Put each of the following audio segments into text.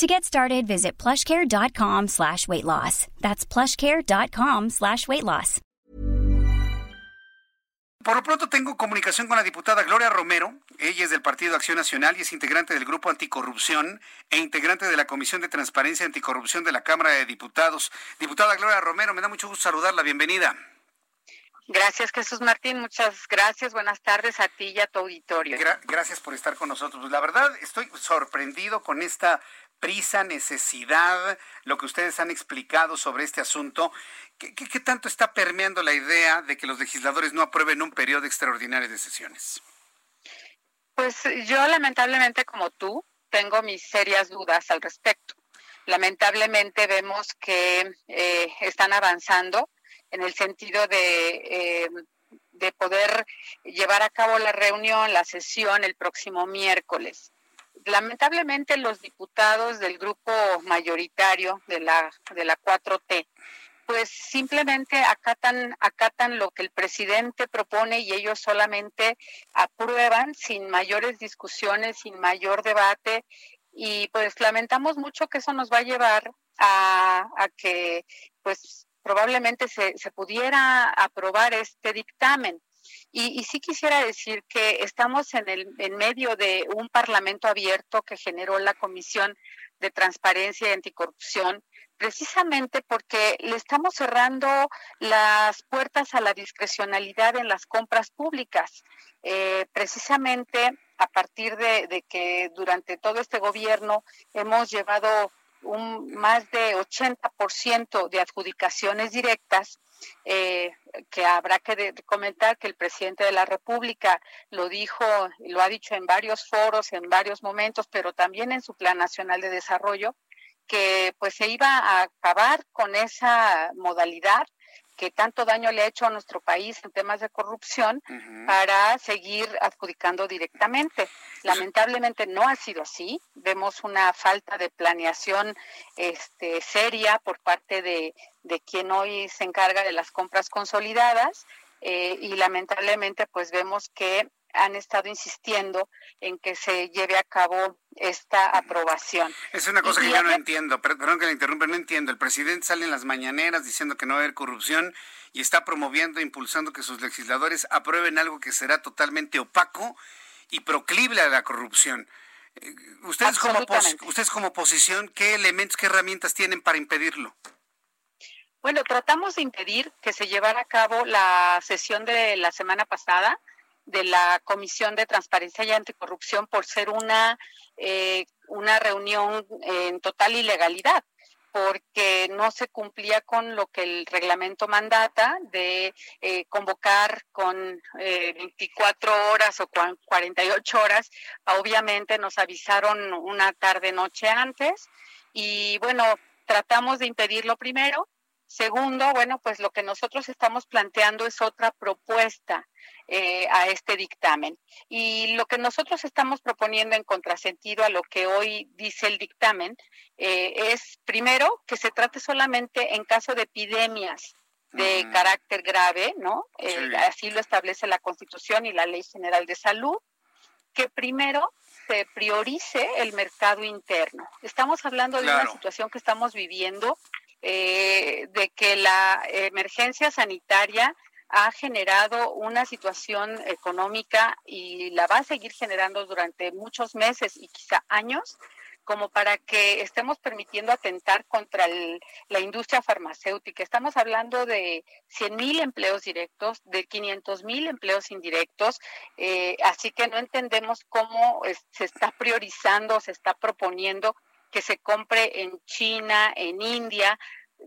To get started, visit plushcare.com slash weight loss. That's plushcare.com slash weight loss. Por lo pronto tengo comunicación con la diputada Gloria Romero. Ella es del Partido Acción Nacional y es integrante del Grupo Anticorrupción e integrante de la Comisión de Transparencia y Anticorrupción de la Cámara de Diputados. Diputada Gloria Romero, me da mucho gusto saludarla. Bienvenida. Gracias, Jesús Martín. Muchas gracias. Buenas tardes a ti y a tu auditorio. gracias por estar con nosotros. La verdad, estoy sorprendido con esta prisa, necesidad, lo que ustedes han explicado sobre este asunto. ¿Qué, tanto está permeando la idea de que los legisladores no aprueben un periodo extraordinario de sesiones? Pues yo lamentablemente como tú tengo mis serias dudas al respecto. Lamentablemente vemos que eh, están avanzando en el sentido de, eh, de poder llevar a cabo la reunión, la sesión el próximo miércoles lamentablemente los diputados del grupo mayoritario de la de la 4T pues simplemente acatan, acatan lo que el presidente propone y ellos solamente aprueban sin mayores discusiones, sin mayor debate. Y pues lamentamos mucho que eso nos va a llevar a, que pues probablemente se, se pudiera aprobar este dictamen. Y, y, sí quisiera decir que estamos en, el, en medio de un parlamento abierto que generó la Comisión de Transparencia y Anticorrupción, precisamente porque le estamos cerrando las puertas a la discrecionalidad en las compras públicas. Eh, precisamente a partir de, que durante todo este gobierno hemos llevado un más de 80% de adjudicaciones directas, eh, que habrá que comentar que el presidente de la República lo dijo, lo ha dicho en varios foros, en varios momentos, pero también en su Plan Nacional de Desarrollo, que pues se iba a acabar con esa modalidad que tanto daño le ha hecho a nuestro país en temas de corrupción para seguir adjudicando directamente. Lamentablemente no ha sido así. Vemos una falta de planeación este, seria por parte de, de quien hoy se encarga de las compras consolidadas eh, y lamentablemente pues vemos que han estado insistiendo en que se lleve a cabo esta aprobación. Es una cosa que yo no entiendo, perdón que le interrumpa, no entiendo. El presidente sale en las mañaneras diciendo que no va a haber corrupción y está promoviendo, impulsando que sus legisladores aprueben algo que será totalmente opaco y proclive a la corrupción. Eh, ustedes como, ustedes como oposición, ¿qué elementos, qué herramientas tienen para impedirlo? Bueno, tratamos de impedir que se llevara a cabo la sesión de la semana pasada, de la Comisión de Transparencia y Anticorrupción por ser una, eh, una reunión en total ilegalidad porque no se cumplía con lo que el reglamento mandata de eh, convocar con 24 eh, horas o 48 horas. Obviamente nos avisaron una tarde noche antes y bueno, tratamos de impedirlo primero. Segundo, bueno, pues lo que nosotros estamos planteando es otra propuesta eh, a este dictamen. Y lo que nosotros estamos proponiendo en contrasentido a lo que hoy dice el dictamen eh, es, primero, que se trate solamente en caso de epidemias de carácter grave, ¿no? Eh, así lo establece la Constitución y la Ley General de Salud, que primero se priorice el mercado interno. Estamos hablando de una situación que estamos viviendo, de que la emergencia sanitaria ha generado una situación económica y la va a seguir generando durante muchos meses y quizá años como para que estemos permitiendo atentar contra la industria farmacéutica. Estamos hablando de 100 mil empleos directos, de 500 mil empleos indirectos, eh, así que no entendemos cómo se está priorizando, se está proponiendo que se compre en China, en India,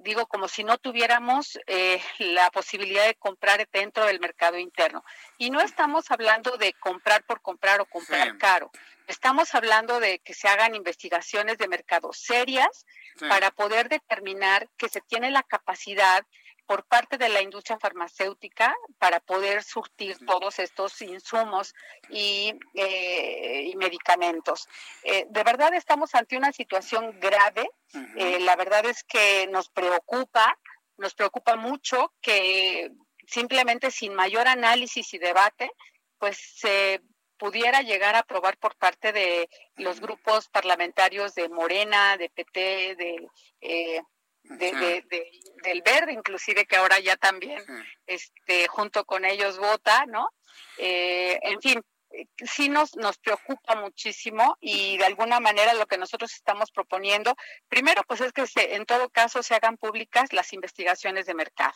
digo, como si no tuviéramos eh, la posibilidad de comprar dentro del mercado interno. Y no estamos hablando de comprar por comprar o comprar caro. Estamos hablando de que se hagan investigaciones de mercado serias para poder determinar que se tiene la capacidad por parte de la industria farmacéutica para poder surtir todos estos insumos y, eh, medicamentos. Eh, de verdad estamos ante una situación grave. Eh, la verdad es que nos preocupa, nos preocupa mucho que simplemente sin mayor análisis y debate, pues se pudiera llegar a aprobar por parte de los grupos parlamentarios de Morena, de PT, de, de, del Verde, inclusive que ahora ya también, este, junto con ellos vota, ¿no? Eh, en fin, sí nos, nos preocupa muchísimo y de alguna manera lo que nosotros estamos proponiendo, primero pues es que se, en todo caso se hagan públicas las investigaciones de mercado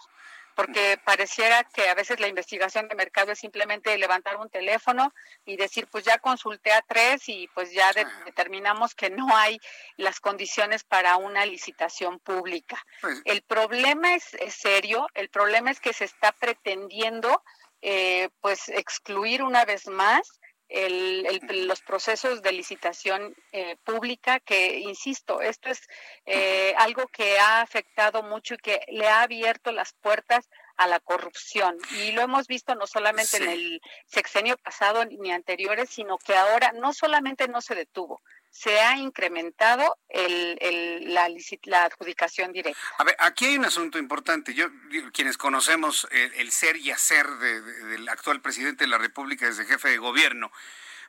porque pareciera que a veces la investigación de mercado es simplemente levantar un teléfono y decir, pues ya consulté a tres y pues ya determinamos que no hay las condiciones para una licitación pública. Pues el problema es, serio, el problema es que se está pretendiendo eh, pues excluir una vez más el, los procesos de licitación eh, pública, que, insisto, esto es eh, algo que ha afectado mucho y que le ha abierto las puertas a la corrupción. Y lo hemos visto no solamente en el sexenio pasado ni anteriores, sino que ahora no solamente no se detuvo, se ha incrementado el, la, la, adjudicación directa. A ver, aquí hay un asunto importante. Yo, quienes conocemos el, ser y hacer del actual presidente de la República desde jefe de gobierno,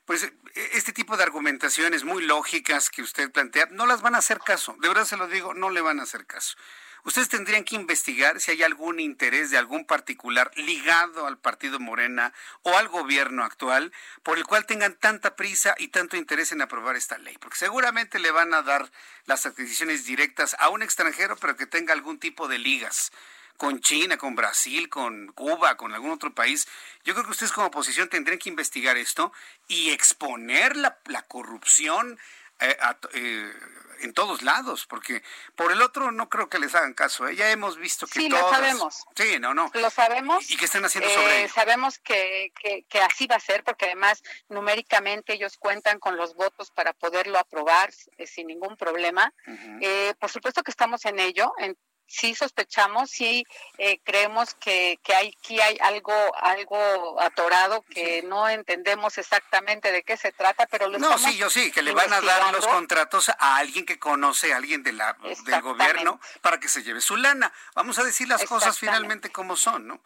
pues e, este tipo de argumentaciones muy lógicas que usted plantea, no las van a hacer caso. De verdad se lo digo, no le van a hacer caso. Ustedes tendrían que investigar si hay algún interés de algún particular ligado al partido Morena o al gobierno actual por el cual tengan tanta prisa y tanto interés en aprobar esta ley, porque seguramente le van a dar las adquisiciones directas a un extranjero, pero que tenga algún tipo de ligas con China, con Brasil, con Cuba, con algún otro país. Yo creo que ustedes como oposición tendrían que investigar esto y exponer la, la corrupción eh, eh, en todos lados, porque por el otro no creo que les hagan caso. ¿eh? Ya hemos visto que sí, lo sabemos. Sí, no, no. Lo sabemos. ¿Y qué están haciendo sobre eh, Sabemos que, que, así va a ser, porque además numéricamente ellos cuentan con los votos para poderlo aprobar sin ningún problema. por supuesto que estamos en ello, en sí sospechamos, sí eh, creemos que, que hay, aquí hay algo, algo atorado que no entendemos exactamente de qué se trata, pero lo No, sí, yo sí, que le van a dar los contratos a alguien que conoce, a alguien de la, del gobierno, para que se lleve su lana. Vamos a decir las cosas finalmente como son, ¿no?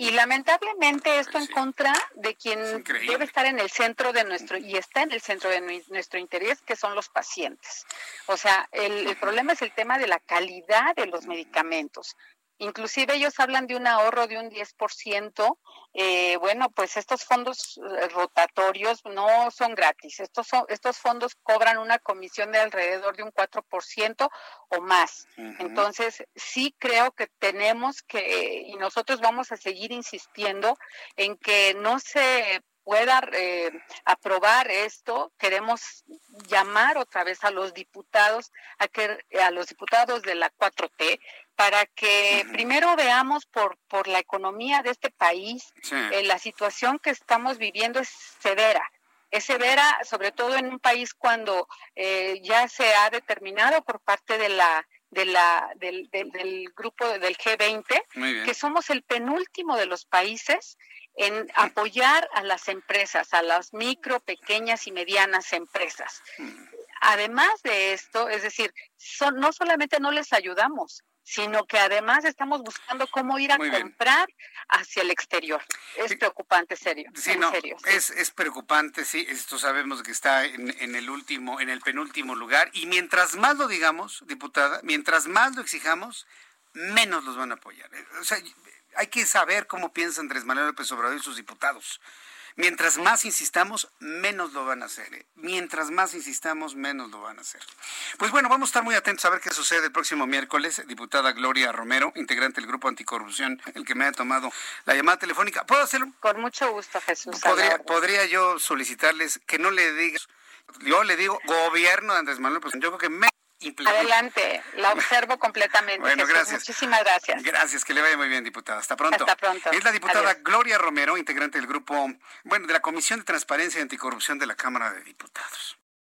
Y lamentablemente esto en contra de quien debe estar en el centro de nuestro, y está en el centro de nuestro interés, que son los pacientes. O sea, el, el problema es el tema de la calidad de los medicamentos. Inclusive ellos hablan de un ahorro de un 10%. Eh, bueno, pues estos fondos eh, rotatorios no son gratis. Estos, son, estos fondos cobran una comisión de alrededor de un 4% o más. Entonces, sí creo que tenemos que, y nosotros vamos a seguir insistiendo en que no se pueda eh, aprobar esto, queremos llamar otra vez a los diputados, a que a los diputados de la 4T para que primero veamos por, por la economía de este país, eh, la situación que estamos viviendo es severa. Es severa, sobre todo en un país cuando eh, ya se ha determinado por parte de la de la, del, del, grupo del G20, que somos el penúltimo de los países en apoyar a las empresas, a las micro, pequeñas y medianas empresas. Además de esto, es decir, no solamente no les ayudamos, sino que además estamos buscando cómo ir a comprar hacia el exterior. Es preocupante, serio. Sí, no, Es, es preocupante, sí, esto sabemos que está en, en, el último, en el penúltimo lugar, y mientras más lo digamos, diputada, mientras más lo exijamos, menos los van a apoyar. O sea, hay que saber cómo piensa Andrés Manuel López Obrador y sus diputados. Mientras más insistamos, menos lo van a hacer. ¿eh? Mientras más insistamos, menos lo van a hacer. Pues bueno, vamos a estar muy atentos a ver qué sucede el próximo miércoles. Diputada Gloria Romero, integrante del Grupo Anticorrupción, el que me ha tomado la llamada telefónica. ¿Puedo hacerlo? Con mucho gusto, Jesús. ¿Podría, ¿podría yo solicitarles que no le digas, yo le digo gobierno de Andrés Manuel, pues yo creo que me Adelante, la observo completamente. bueno, gracias. Muchísimas gracias. Gracias, que le vaya muy bien, diputada. Hasta pronto. Hasta pronto. Es la diputada Gloria Romero, integrante del grupo, bueno, de la Comisión de Transparencia y Anticorrupción de la Cámara de Diputados.